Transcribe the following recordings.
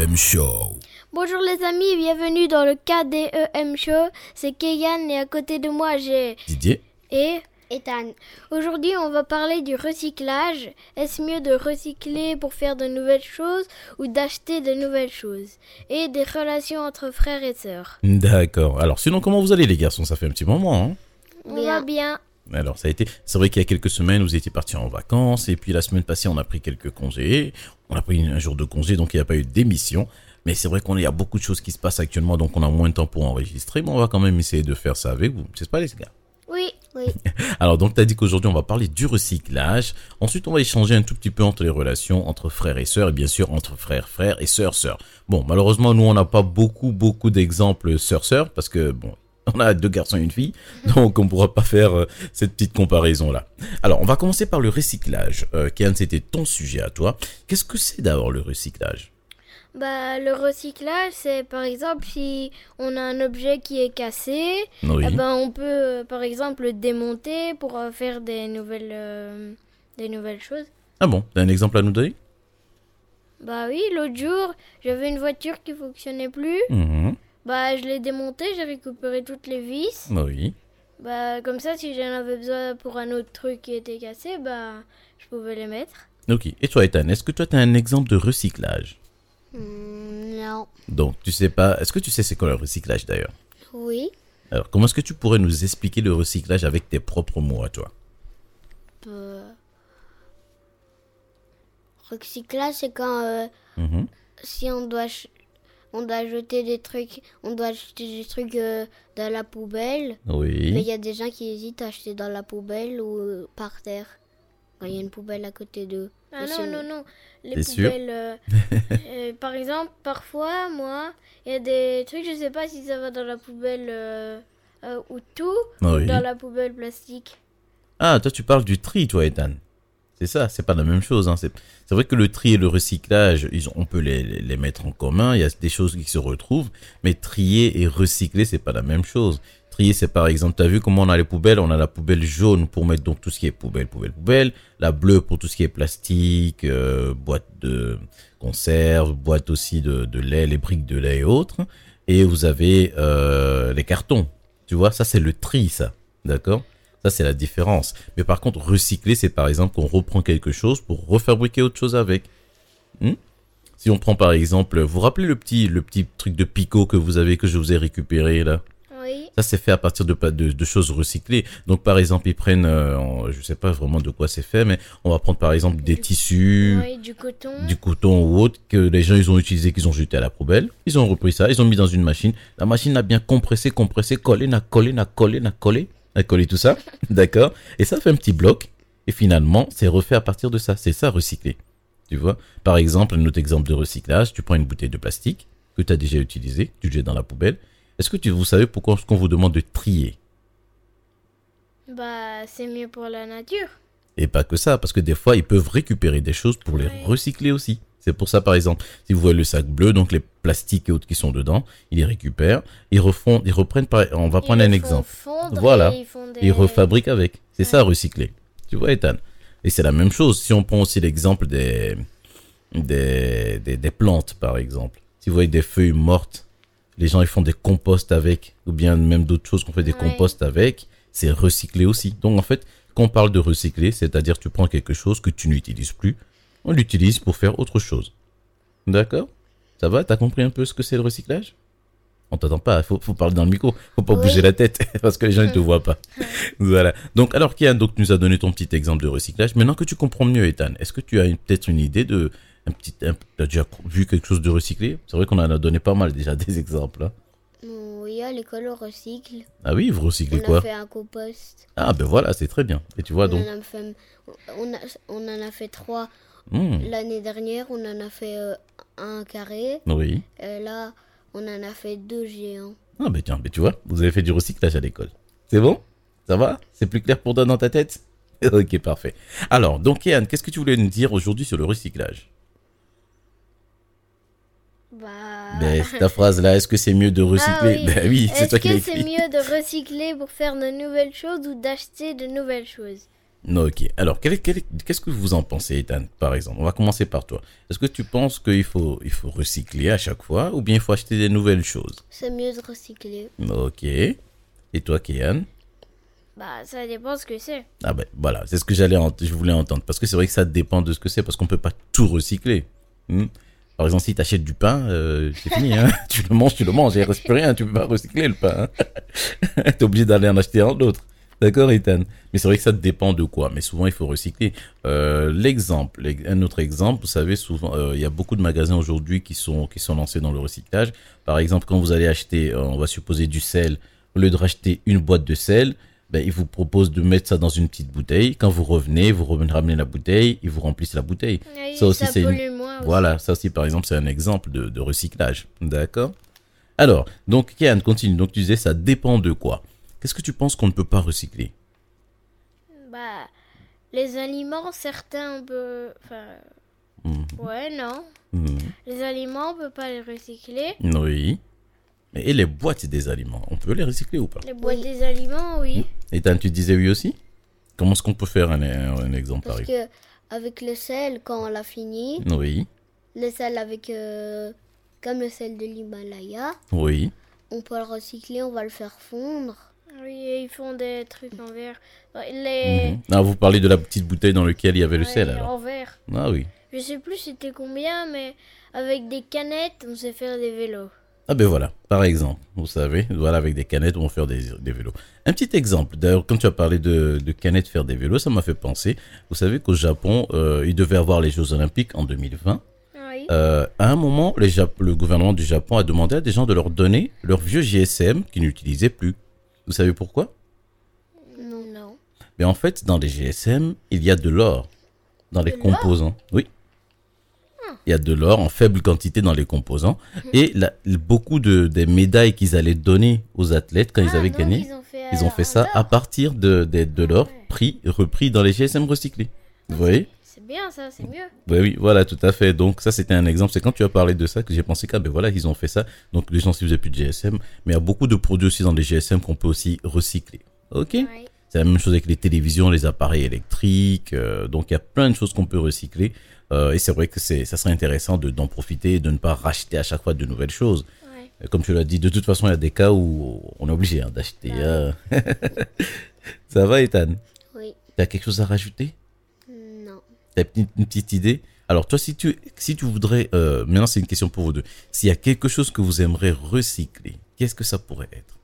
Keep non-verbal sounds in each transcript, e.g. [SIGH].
KDEM Show. Bonjour les amis, bienvenue dans le KDEM Show. C'est Kegan et à côté de moi j'ai Didier et Ethan. aujourd'hui on va parler du recyclage. Est-ce mieux de recycler pour faire de nouvelles choses ou d'acheter de nouvelles choses? Et des relations entre frères et sœurs. D'accord. Alors, sinon, comment vous allez, les garçons? Ça fait un petit moment, hein? On Bien. va bien. Alors, ça a été. C'est vrai qu'il y a quelques semaines, vous étiez partis en vacances, et puis la semaine passée, on a pris quelques congés. On a pris un jour de congé, donc il n'y a pas eu d'émission. Mais c'est vrai qu'on y a beaucoup de choses qui se passent actuellement, donc on a moins de temps pour enregistrer, mais on va quand même essayer de faire ça avec vous. C'est pas les gars Oui, Oui. [LAUGHS] Alors donc tu as dit qu'aujourd'hui on va parler du recyclage. Ensuite on va échanger un tout petit peu entre les relations entre frères et sœurs et bien sûr entre frères frères et sœurs sœurs. Bon malheureusement nous on n'a pas beaucoup beaucoup d'exemples sœurs sœurs parce que bon [LAUGHS] on a deux garçons et une fille donc on pourra pas faire euh, cette petite comparaison là. Alors on va commencer par le recyclage. Euh, Kian c'était ton sujet à toi. Qu'est-ce que c'est d'abord le recyclage? Bah le recyclage c'est par exemple si on a un objet qui est cassé, Oui. eh ben on peut euh, par exemple le démonter pour euh, faire des nouvelles des nouvelles choses. Ah bon? T'as un exemple à nous donner? Bah oui, l'autre jour, j'avais une voiture qui fonctionnait plus. Mhm. Bah je l'ai démontée, j'ai récupéré toutes les vis. Oui. Bah comme ça, si j'en avais besoin pour un autre truc qui était cassé, bah je pouvais les mettre. Ok. Et toi Ethan est-ce que toi tu as un exemple de recyclage? Hmm, non. Donc tu sais pas. Est-ce que tu sais c'est quoi le recyclage d'ailleurs? Oui. Alors, comment est-ce que tu pourrais nous expliquer le recyclage avec tes propres mots à toi? Euh, Recyclage, c'est quand euh, Mhm. si on doit on doit jeter des trucs, on doit jeter des trucs euh, dans la poubelle. Mais il Oui. y a des gens qui hésitent à acheter dans la poubelle ou euh, par terre. Quand il y a une poubelle à côté d'eux. Ah non, non, non. Les poubelles. euh, [LAUGHS] euh, par exemple, parfois, moi, il y a des trucs, je sais pas si ça va dans la poubelle euh, euh, ou tout, ou oui. dans la poubelle plastique. Ah, toi, tu parles du tri, toi, Ethan. C'est ça, c'est pas la même chose. Hein. C'est vrai que le tri et le recyclage, ils on peut les, mettre en commun. Il y a des choses qui se retrouvent, mais trier et recycler, c'est pas la même chose. Trier, c'est par exemple, t'as vu comment on a les poubelles? On a la poubelle jaune pour mettre donc tout ce qui est poubelle, poubelle, poubelle. La bleue pour tout ce qui est plastique, euh, boîte de conserve, boîte aussi de, de lait, les briques de lait et autres. Et vous avez euh, les cartons. Tu vois, ça c'est le tri, ça. D'accord? Ça, c'est la différence. Mais par contre, recycler, c'est par exemple qu'on reprend quelque chose pour refabriquer autre chose avec. Hmm? Si on prend par exemple, vous vous rappelez le petit, le petit truc de picot que vous avez, que je vous ai récupéré là? Oui. Ça, c'est fait à partir de, de, de choses recyclées. Donc, par exemple, ils prennent, euh, je sais pas vraiment de quoi c'est fait, mais on va prendre par exemple des tissus, Oui, du coton. du coton ou autre que les gens ils ont utilisé, qu'ils ont jeté à la poubelle. Ils ont repris ça, ils ont mis dans une machine. La machine a bien compressé, compressé, collé, n'a collé, n'a collé, n'a collé, n'a collé tout ça. [LAUGHS] D'accord Et ça fait un petit bloc. Et finalement, c'est refait à partir de ça. C'est ça recycler. Tu vois Par exemple, un autre exemple de recyclage, tu prends une bouteille de plastique que tu as déjà utilisée, tu jettes dans la poubelle. Est-ce que tu, vous savez pourquoi est-ce qu'on vous demande de trier? Bah, c'est mieux pour la nature. Et pas que ça, parce que des fois, ils peuvent récupérer des choses pour les Ouais. recycler aussi. C'est pour ça, par exemple, si vous voyez le sac bleu, donc les plastiques et autres qui sont dedans, ils les récupèrent, ils refont, ils reprennent, par- on va prendre Ils un le exemple, Voilà. ils font des... ils refabriquent avec. C'est ça, recycler. Tu vois, Ethan? Et c'est la même chose. Si on prend aussi l'exemple des, des, des, des plantes, par exemple. Si vous voyez des feuilles mortes, les gens, ils font des composts avec, ou bien même d'autres choses qu'on fait des Ouais. composts avec, c'est recycler aussi. Donc, en fait, quand on parle de recycler, c'est-à-dire tu prends quelque chose que tu n'utilises plus, on l'utilise pour faire autre chose. D'accord? Ça va? T'as compris un peu ce que c'est le recyclage? On t'entend pas, faut, faut parler dans le micro, faut pas Oui. bouger la tête, [LAUGHS] parce que les gens ne te voient pas. voilà. Donc, alors Kian, donc, tu nous as donné ton petit exemple de recyclage. Maintenant que tu comprends mieux, Ethan, est-ce que tu as peut-être une idée de... Un petit, un- t'as déjà vu quelque chose de recyclé? C'est vrai qu'on en a donné pas mal déjà [LAUGHS] des exemples. hein. Oui, à l'école, on recycle. Ah oui, vous On recyclez a quoi? fait un compost. Ah ben voilà, c'est très bien. Et tu vois On donc... en, a fait, on, a- on en a fait trois Hmm, l'année dernière. On en a fait euh, un carré. oui. Et là, on en a fait deux géants. Ah ben tiens, ben tu vois, vous avez fait du recyclage à l'école. C'est bon? Ça va? C'est plus clair pour toi dans ta tête? [LAUGHS] Ok, parfait. Alors, donc Yann, qu'est-ce que tu voulais nous dire aujourd'hui sur le recyclage? Bah... Ben, ta phrase-là, est-ce que c'est mieux de recycler? Ah oui. Ben oui, c'est Est-ce toi qui l'as que c'est mieux de recycler pour faire de nouvelles choses ou d'acheter de nouvelles choses? Ok. Alors, qu'est-ce que vous en pensez, Ethan, par exemple? On va commencer par toi. Est-ce que tu penses qu'il faut, il faut recycler à chaque fois ou bien il faut acheter des nouvelles choses? C'est mieux de recycler. Ok. Et toi, Kian Bah, ça dépend ce que c'est. Ah ben voilà, c'est ce que j'allais, je voulais entendre. Parce que c'est vrai que ça dépend de ce que c'est, parce qu'on peut pas tout recycler. Hmm? Par exemple, si tu achètes du pain, euh, c'est fini. Hein [LAUGHS] tu le manges, tu le manges, il reste plus rien. Tu peux pas recycler le pain. Hein [LAUGHS] T'es obligé d'aller en acheter un autre. D'accord, Ethan Mais c'est vrai que ça dépend de quoi. Mais souvent, il faut recycler. Euh, L'exemple, l'ex- un autre exemple, vous savez, souvent, euh, il y a beaucoup de magasins aujourd'hui qui sont qui sont lancés dans le recyclage. Par exemple, quand vous allez acheter, euh, on va supposer du sel, au lieu de racheter une boîte de sel, ben, ils vous proposent de mettre ça dans une petite bouteille. Quand vous revenez, vous revenez ramenez la bouteille, ils vous remplissent la bouteille. Oui, Ça aussi, c'est une-. Voilà, ça aussi, par exemple, c'est un exemple de, de recyclage. D'accord? Alors, donc, Kian, continue. Donc, tu disais, ça dépend de quoi? Qu'est-ce que tu penses qu'on ne peut pas recycler? Bah, les aliments, certains, on peut... Enfin, Mhm. ouais, non. Mhm. Les aliments, on peut pas les recycler. Oui. Et les boîtes des aliments, on peut les recycler ou pas? Les boîtes Oui. des aliments, oui. Ethan, tu disais oui aussi? Comment est-ce qu'on peut faire un, un- exemple Parce que avec le sel, quand on l'a fini, Oui, le sel avec euh, comme le sel de l'Himalaya, oui. on peut le recycler, on va le faire fondre. Oui, et ils font des trucs en verre. Bah, Les... Mhm. Ah, vous parlez de la petite bouteille dans laquelle il y avait le ouais, sel alors En verre. Ah oui. Je sais plus c'était combien, mais avec des canettes, on sait faire des vélos. Ah ben voilà, par exemple, vous savez, voilà, avec des canettes, on va faire des, des vélos. Un petit exemple, d'ailleurs, quand tu as parlé de, de canettes faire des vélos, ça m'a fait penser, vous savez qu'au Japon, euh, il devait avoir les Jeux Olympiques en 2020. Oui. Euh, à un moment, les Jap- le gouvernement du Japon a demandé à des gens de leur donner leur vieux GSM qu'ils n'utilisaient plus. Vous savez pourquoi? Non. non. Mais en fait, dans les GSM, il y a de l'or dans les De composants. Oui. Il y a de l'or en faible quantité dans les composants. Et la- beaucoup de, des médailles qu'ils allaient donner aux athlètes quand ils Ah, avaient gagné, Ils ont fait, ils ont fait en ça à partir de, de, de l'or ouais. pris, repris dans les GSM recyclés. Vous voyez? C'est bien ça, c'est mieux. oui, oui, voilà, tout à fait. Donc ça, c'était un exemple. C'est quand tu as parlé de ça que j'ai pensé que, ah, ben voilà, ils ont fait ça. Donc les gens, si vous n'avez plus de GSM, mais il y a beaucoup de produits aussi dans les GSM qu'on peut aussi recycler. Ok? C'est la même chose avec les télévisions, les appareils électriques. euh, donc il y a plein de choses qu'on peut recycler. Euh, et c'est vrai que c'est, ça serait intéressant de, d'en profiter et de ne pas racheter à chaque fois de nouvelles choses. Ouais. Euh, Comme tu l'as dit, de toute façon, il y a des cas où on est obligé hein, d'acheter. [LAUGHS] ça va, Ethan? Oui. Tu as quelque chose à rajouter? T'as une, une petite idée Alors toi, si tu, si tu voudrais... euh, maintenant, c'est une question pour vous deux. S'il y a quelque chose que vous aimeriez recycler, qu'est-ce que ça pourrait être?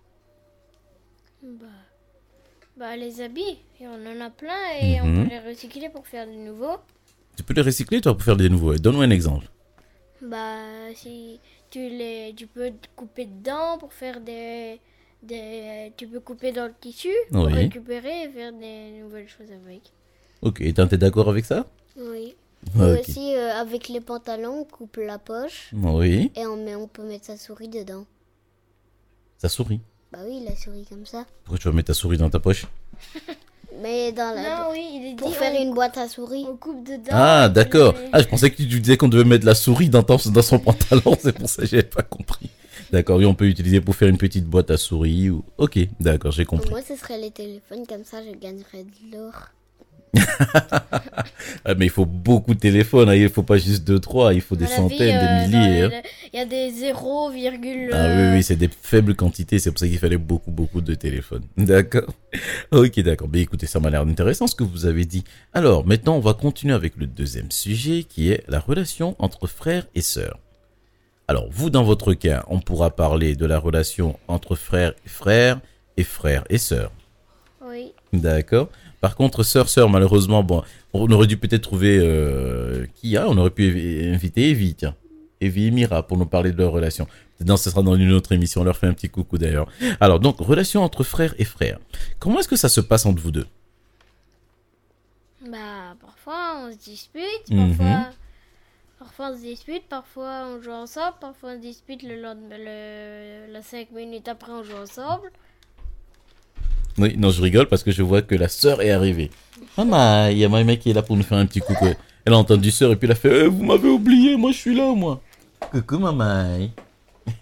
Bah, bah, les habits, et on en a plein et on Mhm. peut les recycler pour faire de nouveaux. Tu peux les recycler, toi, pour faire des nouveaux. Donne-moi un exemple. Bah, si tu les, tu peux te couper dedans pour faire des, des, tu peux couper dans le tissu pour Oui. récupérer et faire des nouvelles choses avec. Ok, t'es d'accord avec ça? Oui. Et aussi, euh, avec les pantalons, on coupe la poche Oui, et on, met, on peut mettre sa souris dedans. ça sourit. Bah oui, la souris comme ça. Pourquoi tu vas mettre ta souris dans ta poche [LAUGHS] Mais dans la... Non, oui, il est dit Pour faire on, une boîte à souris. on coupe dedans. Ah, d'accord. les- Ah, je pensais que tu disais qu'on devait mettre la souris dans, ton- dans son pantalon. [LAUGHS] C'est pour ça que j'avais pas compris. D'accord, oui, on peut utiliser pour faire une petite boîte à souris. Ou... Ok, d'accord, j'ai compris. Moi, ce serait les téléphones, comme ça, je gagnerais de l'or. Ah, mais il faut beaucoup de téléphones. hein. Il faut pas juste deux, trois. Il faut des centaines, vie, euh, des dans milliers. hein. Il y a des 0, virgule, Ah euh, oui, oui, c'est des faibles quantités, c'est pour ça qu'il fallait beaucoup, beaucoup de téléphones. [LAUGHS] D'accord Ok, d'accord. Mais écoutez, ça m'a l'air intéressant ce que vous avez dit. Alors, maintenant, on va continuer avec le deuxième sujet qui est la relation entre frères et sœurs. Alors, vous, dans votre cas, on pourra parler de la relation entre frères et frères et frères et sœurs. Oui. D'accord. Par contre, sœur, sœur, malheureusement, bon, on aurait dû peut-être trouver euh, qui a, on aurait pu inviter Evie, tiens. Evie et Mira pour nous parler de leur relation. Non, ce sera dans une autre émission, on leur fait un petit coucou d'ailleurs. Alors, donc, relation entre frères et frères. Comment est-ce que ça se passe entre vous deux? Bah, parfois on se dispute, Mhm. parfois, parfois on se dispute, parfois on joue ensemble, parfois on se dispute le lendemain, le, la 5 minutes après on joue ensemble. Oui, non, je rigole parce que je vois que la sœur est arrivée. Maman, il y a ma mec qui est là pour nous faire un petit coucou. Elle a entendu sœur et puis elle a fait Eh, Vous m'avez oublié, moi je suis là, moi. Coucou, maman.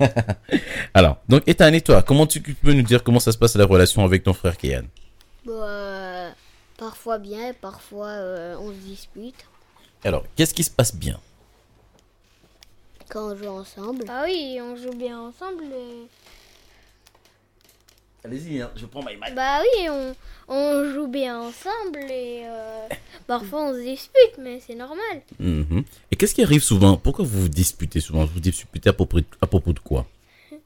[LAUGHS] Alors, donc, Ethan et toi, comment tu peux nous dire comment ça se passe la relation avec ton frère Kian Bon, euh, Parfois bien, et parfois euh, on se dispute Alors, qu'est-ce qui se passe bien? Quand on joue ensemble. Ah oui, on joue bien ensemble. et- Allez-y, hein, je prends ma mic. Bah oui, on, on joue bien ensemble et euh, parfois on se dispute, mais c'est normal. Mhm. Et qu'est-ce qui arrive souvent? Pourquoi vous vous disputez souvent? Vous vous disputez à propos, à propos de quoi? [LAUGHS]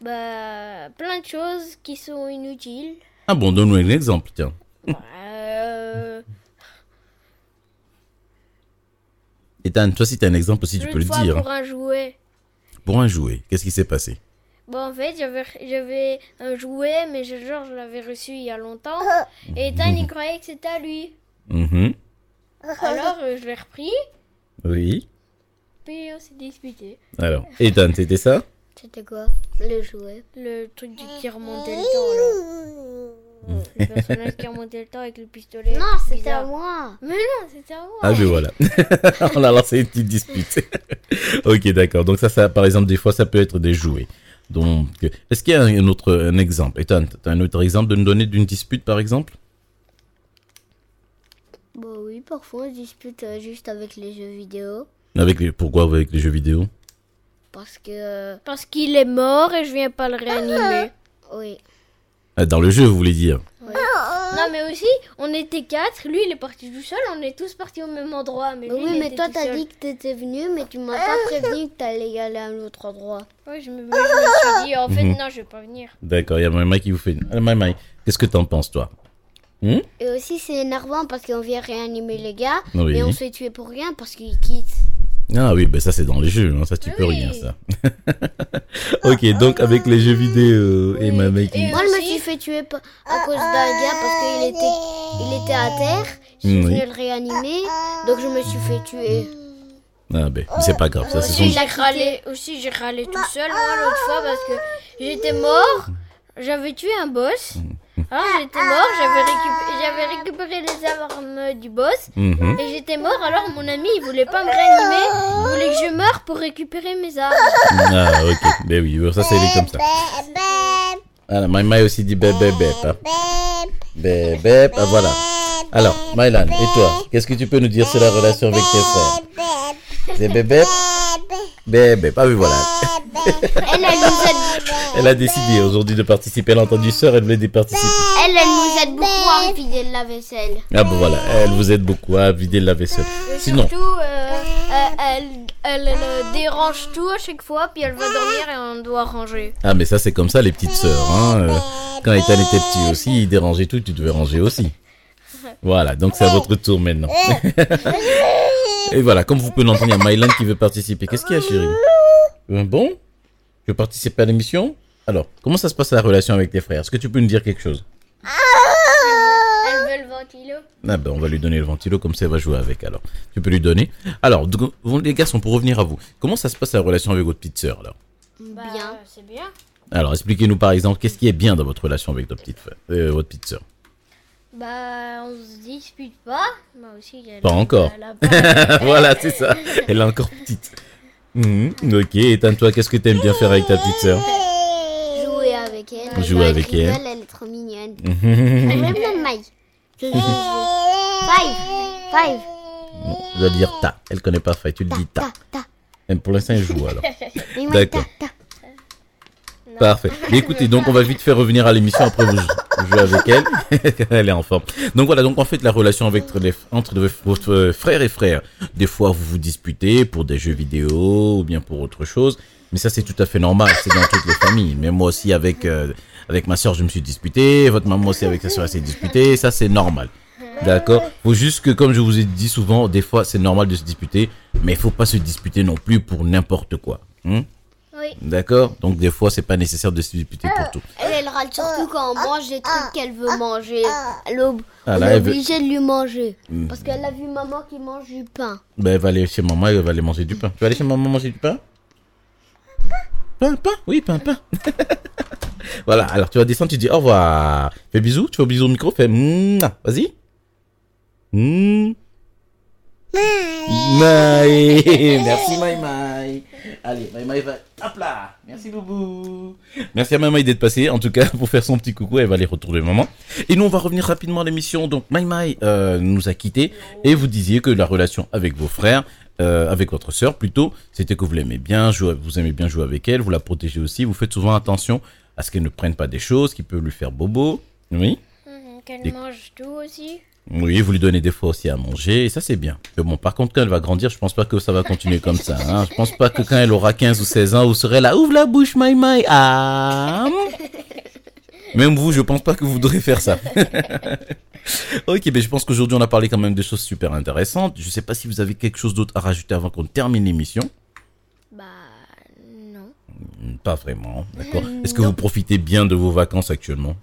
Bah, plein de choses qui sont inutiles. Ah bon, donne-nous un exemple, tiens. [LAUGHS] Euh, Ethan, toi, si tu as un exemple aussi, tu peux une le fois dire. pour un jouet. Pour un jouet, qu'est-ce qui s'est passé? Bon, en fait, j'avais, un jouet, mais je, genre, je l'avais reçu il y a longtemps. Et Ethan, il croyait que c'était à lui. Mhm. Alors, euh, je l'ai repris, Oui. puis on s'est disputé. Alors, Ethan, c'était ça? C'était quoi? Le jouet. Le truc du- qui remontait le temps, là. Le personnage qui remontait le temps avec le pistolet. Non, c'était à moi. Mais non, c'était à moi. Ah, ben voilà. [LAUGHS] On a lancé une petite dispute. [LAUGHS] ok, d'accord. Donc ça, ça, par exemple, des fois, ça peut être des jouets. Donc, est-ce qu'il y a un autre un exemple? Ethan, tu as un autre exemple de nous donner d'une dispute, par exemple? Bah oui, parfois on dispute euh, juste avec les jeux vidéo. avec les, Pourquoi avec les jeux vidéo? Parce que. Parce qu'il est mort et je viens pas le réanimer. oui. Ah, Dans le jeu, vous voulez dire? Non, mais aussi, on était quatre. Lui, il est parti tout seul. On est tous partis au même endroit. Mais lui, oui, il mais était toi t'as dit que t'étais venu, mais tu m'as pas prévenu que t'allais y aller à un autre endroit. Ouais, je me, je me suis dit, en fait, Mhm. non, je vais pas venir. D'accord, il y a Maïmaï qui vous fait... Ah, Maïmaï, qu'est-ce que t'en penses, toi Hmm Et aussi c'est énervant parce qu'on vient réanimer les gars, Oui. et on se fait tuer pour rien parce qu'ils quittent. Ah oui, ben ça c'est dans les jeux, hein, ça tu Oui. peux rien, ça. [LAUGHS] ok, donc avec les jeux vidéo et Oui. Qui... Et- Moi je me suis fait tuer à cause d'un gars parce qu'il était, il était à terre. Je suis Oui. venu le réanimer, donc je me suis fait tuer. Ah ben, mais c'est pas grave, ça ce Aussi, sont... j'ai râlé, aussi, j'ai râlé tout seul, moi, l'autre fois, parce que j'étais mort. J'avais tué un boss. Alors, j'étais mort. J'avais récup- j'avais récupéré les armes du boss. Mhm. Et j'étais mort. Alors, mon ami, il voulait pas me réanimer. Il voulait que je meure pour récupérer mes armes. Ah ok, ben oui, ça c'est comme ça. Ah, Maïmaï aussi dit bép. hein. Bép, bép, ah, voilà. Alors, Maïlan, et toi, qu'est-ce que tu peux nous dire sur la relation avec tes frères? C'est bébé? Bébé, ah oui, voilà. Elle, aide, Elle a décidé aujourd'hui de participer. Elle a entendu sœur, elle voulait y participer. elle, elle nous aide beaucoup à vider la vaisselle. Ah bon voilà, elle vous aide beaucoup à vider la vaisselle. Et Sinon, surtout, euh, elle, elle, dérange tout à chaque fois. Puis elle va dormir et on doit ranger. ah mais ça c'est comme ça les petites sœurs. Hein. euh, Quand Ethan était petit aussi, il dérangeait tout, tu devais ranger aussi. Voilà, donc c'est à votre tour maintenant. Et voilà, comme vous pouvez l'entendre, il y a Mylan qui veut participer. Qu'est-ce qu'il y a chérie? Euh, Bon? Tu veux participer à l'émission? Alors, comment ça se passe la relation avec tes frères? Est-ce que tu peux nous dire quelque chose? Elle veut le ventilo. Ah ben on va lui donner le ventilo, comme ça elle va jouer avec alors. Tu peux lui donner. Alors, donc, les garçons, pour revenir à vous, comment ça se passe la relation avec votre petite sœur alors? Bah, Bien. C'est bien. Alors, expliquez-nous par exemple, qu'est-ce qui est bien dans votre relation avec votre petite, frère- euh, votre petite sœur? Bah, on se dispute pas. Moi aussi, elle Pas encore. elle a pas- [LAUGHS] Voilà, c'est ça. Elle est encore petite. Mhm, ok, et toi, qu'est-ce que t'aimes bien faire avec ta petite sœur? Avec elle. Jouer Elle avec elle. Elle est trop mignonne. Elle aime bien Maï. Je dis Five. Five. Je dois dire ta. Elle connaît pas Faye, tu le dis ta. Ta. Et pour l'instant, elle joue alors. [LAUGHS] D'accord. Parfait. Mais écoutez, donc on va vite faire revenir à l'émission après vous jouez avec elle. [LAUGHS] elle est en forme. Donc voilà, donc en fait la relation avec les, entre votre frère et frère. Des fois vous vous disputez pour des jeux vidéo ou bien pour autre chose. Mais ça c'est tout à fait normal, c'est dans toutes les familles. Mais moi aussi avec euh, avec ma soeur je me suis disputé, votre maman aussi avec sa soeur elle s'est disputée, ça c'est normal. D'accord? Faut juste que, comme je vous ai dit souvent, des fois c'est normal de se disputer, mais il faut pas se disputer non plus pour n'importe quoi. Hein? Oui. D'accord? Donc des fois c'est pas nécessaire de se disputer pour tout. Elle, elle râle surtout quand on mange des trucs qu'elle veut manger. Elle est ob- Ah, on là, est elle veut- obligé de lui manger. Mm. Parce qu'elle a vu maman qui mange du pain. Ben elle va aller chez maman, elle va aller manger du pain. Tu vas aller chez maman manger du pain? Pain, pain Oui, pain, pain. [LAUGHS] voilà, alors tu vas descendre, tu dis au revoir. Fais bisous, tu fais bisous au micro, fais. Vas-y. Maï. [LAUGHS] Merci Maï Maï. Allez, Maï Maï va. Hop là. Merci Boubou. Merci à Maï Maï d'être passée. En tout cas, pour faire son petit coucou, elle va aller retrouver maman. Et nous, on va revenir rapidement à l'émission. Donc, Maï Maï euh, nous a quittés et vous disiez que la relation avec vos frères, euh, avec votre sœur plutôt, c'était que vous l'aimez bien, jouer, vous aimez bien jouer avec elle, vous la protégez aussi, vous faites souvent attention à ce qu'elle ne prenne pas des choses qui peuvent lui faire bobo. Oui. Mhm, Qu'elle Des- mange tout aussi. Oui, vous lui donnez des fois aussi à manger, et ça c'est bien. Mais bon, par contre, quand elle va grandir, je pense pas que ça va continuer comme ça. Hein. Je pense pas que quand elle aura 15 ou 16 ans, vous serez là, ouvre la bouche, my my, ah. Même vous, je pense pas que vous voudrez faire ça. [LAUGHS] ok, mais je pense qu'aujourd'hui on a parlé quand même de choses super intéressantes. Je sais pas si vous avez quelque chose d'autre à rajouter avant qu'on termine l'émission. Bah, non. Pas vraiment, d'accord. Est-ce que vous profitez bien de vos vacances actuellement?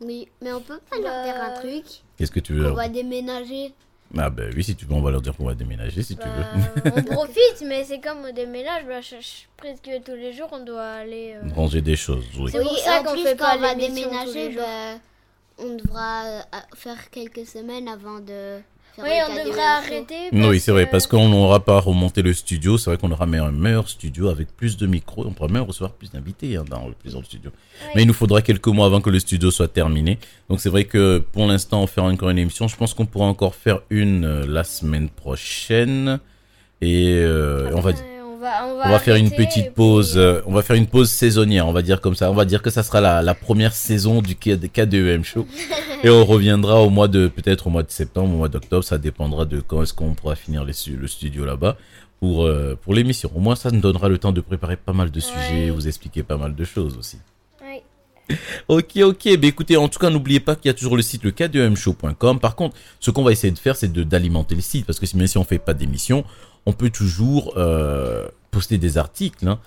Oui, mais on peut pas leur dire un truc. Qu'est-ce que tu veux On va déménager. Ah ben oui, si tu veux, on va leur dire qu'on va déménager, si tu veux. Bah, on [LAUGHS] profite, mais c'est comme au déménage. Bah, je- je- presque tous les jours, on doit aller. euh, Ranger des choses, oui. C'est pour ça en qu'on plus, fait quand pas on va déménager, bah, on devra euh, faire quelques semaines avant de Oui, on devrait arrêter. Oui, c'est vrai, parce qu'on n'aura pas remonté le studio. C'est vrai qu'on aura un meilleur studio avec plus de micros. On pourra même recevoir plus d'invités hein, dans, le, plus dans le studio. Oui. Mais il nous faudra quelques mois avant que le studio soit terminé. Donc c'est vrai que pour l'instant, on fera encore une émission. Je pense qu'on pourra encore faire une euh, la semaine prochaine. Et euh, on va dire. On va, on va, On va faire une petite puis- pause. euh, on va faire une pause saisonnière, on va dire comme ça. On va dire que ça sera la, la première saison du K- KDEM Show. [LAUGHS] Et on reviendra au mois de, peut-être au mois de septembre, au mois d'octobre. Ça dépendra de quand est-ce qu'on pourra finir les le studio là-bas pour, euh, pour l'émission. Au moins, ça nous donnera le temps de préparer pas mal de sujets, vous expliquer pas mal de choses aussi. Oui. Ok, ok. Ben écoutez, en tout cas, n'oubliez pas qu'il y a toujours le site le k2mshow.com. Par contre, ce qu'on va essayer de faire, c'est d'alimenter le site parce que si- même si on fait pas d'émission, on peut toujours euh, poster des articles. hein.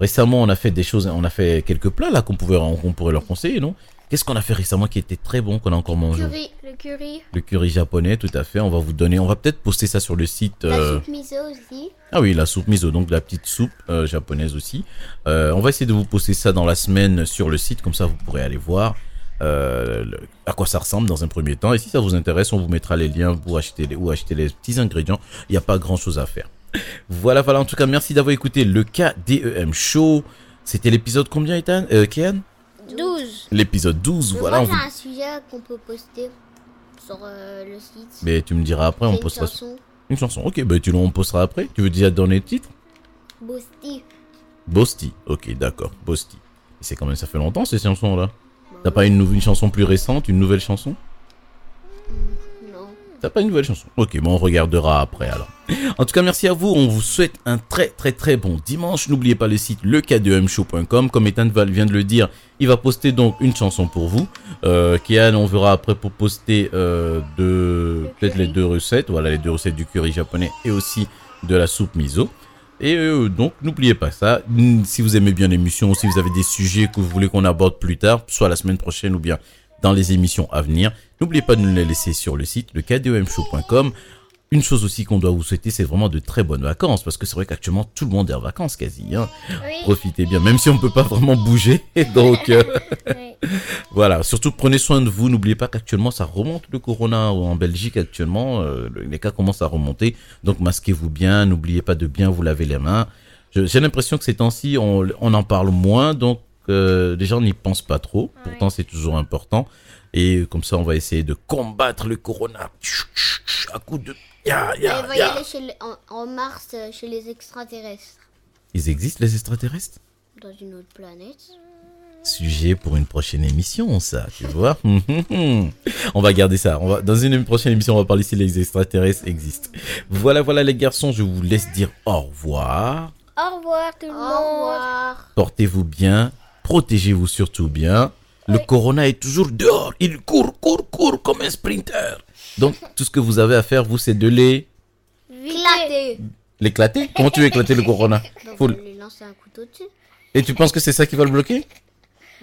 Récemment, on a fait des choses, on a fait quelques plats là qu'on pouvait qu'on pourrait leur conseiller, non? Qu'est-ce qu'on a fait récemment qui était très bon qu'on a encore mangé? Curry, Le curry. Le curry japonais, tout à fait. On va vous donner, on va peut-être poster ça sur le site. la euh, soupe miso aussi. ah oui, la soupe miso, donc la petite soupe euh, japonaise aussi. Euh, on va essayer de vous poster ça dans la semaine sur le site, comme ça vous pourrez aller voir le- à quoi ça ressemble dans un premier temps. Et si ça vous intéresse, on vous mettra les liens pour acheter les, ou acheter les petits ingrédients. Il n'y a pas grand chose à faire. Voilà, voilà. En tout cas, merci d'avoir écouté le KDEM Show. C'était l'épisode combien, Ethan? Euh, Kian 12. L'épisode 12. Mais voilà. moi, on un sujet qu'on peut poster sur euh, le site. Mais tu me diras après, on une postera chanson. une chanson. Ok, bah tu on postera après. Tu veux déjà donner le titre? Boosty. Bosti. Ok, d'accord. Bosti. C'est quand même, ça fait longtemps ces chansons-là. T'as pas une, une chanson plus récente, une nouvelle chanson? Non. T'as pas une nouvelle chanson Ok, bon, on regardera après alors. En tout cas, merci à vous. On vous souhaite un très très très bon dimanche. N'oubliez pas le site leK2mshow.com. Comme Ethan Val vient de le dire, il va poster donc une chanson pour vous. Euh, Kian, on verra après pour poster euh, peut-être les deux recettes. Voilà, les deux recettes du curry japonais et aussi de la soupe miso. Et euh, donc, n'oubliez pas ça. Si vous aimez bien l'émission, si vous avez des sujets que vous voulez qu'on aborde plus tard, soit la semaine prochaine ou bien dans les émissions à venir, n'oubliez pas de nous les laisser sur le site, le kdomshow.com. Une chose aussi qu'on doit vous souhaiter, c'est vraiment de très bonnes vacances, parce que c'est vrai qu'actuellement, tout le monde est en vacances quasi. Hein. Oui. Profitez bien, même si on ne peut pas vraiment bouger. [LAUGHS] Donc, euh, oui. [LAUGHS] voilà, surtout prenez soin de vous. N'oubliez pas qu'actuellement, ça remonte le corona en Belgique actuellement. euh, le- les cas commencent à remonter. Donc, masquez-vous bien. N'oubliez pas de bien vous laver les mains. J'ai l'impression que ces temps-ci, on, on en parle moins. Donc, euh, les gens n'y pensent pas trop. Pourtant, c'est toujours important. Et comme ça, on va essayer de combattre le corona. À coup de... Ya. les chez les- en, en Mars euh, chez les extraterrestres. Ils existent, les extraterrestres? Dans une autre planète. Sujet pour une prochaine émission, ça, tu vois. [LAUGHS] on va garder ça. On va, dans une prochaine émission, on va parler si les extraterrestres existent. Voilà, voilà les garçons, je vous laisse dire au revoir. Au revoir tout le Au monde. revoir. Portez-vous bien, protégez-vous surtout bien. Le Oui. corona est toujours dehors. Il court, court, court comme un sprinter. Donc, tout ce que vous avez à faire, vous, c'est de les... Éclaté. l'éclater? Comment tu veux éclater le corona? [LAUGHS] Faut le- lui lancer un couteau dessus. Et tu penses que c'est ça qui va le bloquer?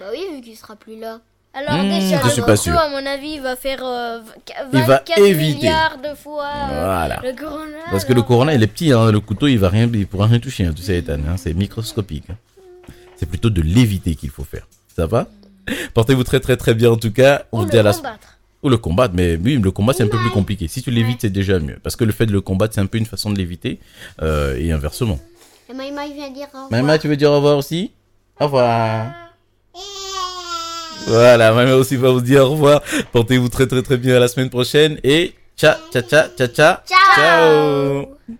Bah oui, vu qu'il sera plus là. Alors Hmm, déjà, je suis pas sûr. à mon avis, il va faire euh, Il va 24 éviter. milliards de fois euh, Voilà. le corona. Parce que le corona, il est petit, hein. le couteau, il va rien, il pourra rien toucher, hein, tu sais, Ethan, hein, c'est microscopique. hein. C'est plutôt de l'éviter qu'il faut faire. Ça va? Portez-vous très très très bien en tout cas. On Ou vous dit à le la combattre. Ou le combattre, mais oui, le combat c'est un peu plus compliqué. Si tu l'évites, c'est déjà mieux. Parce que le fait de le combattre, c'est un peu une façon de l'éviter. euh, et inversement. Et Maïma, il vient dire au revoir. Maïma, tu veux dire au revoir aussi? Au revoir. Voilà, Maïma aussi va vous dire au revoir. Portez-vous très très très bien à la semaine prochaine. Et ciao, ciao, ciao, ciao, ciao. Ciao. ciao.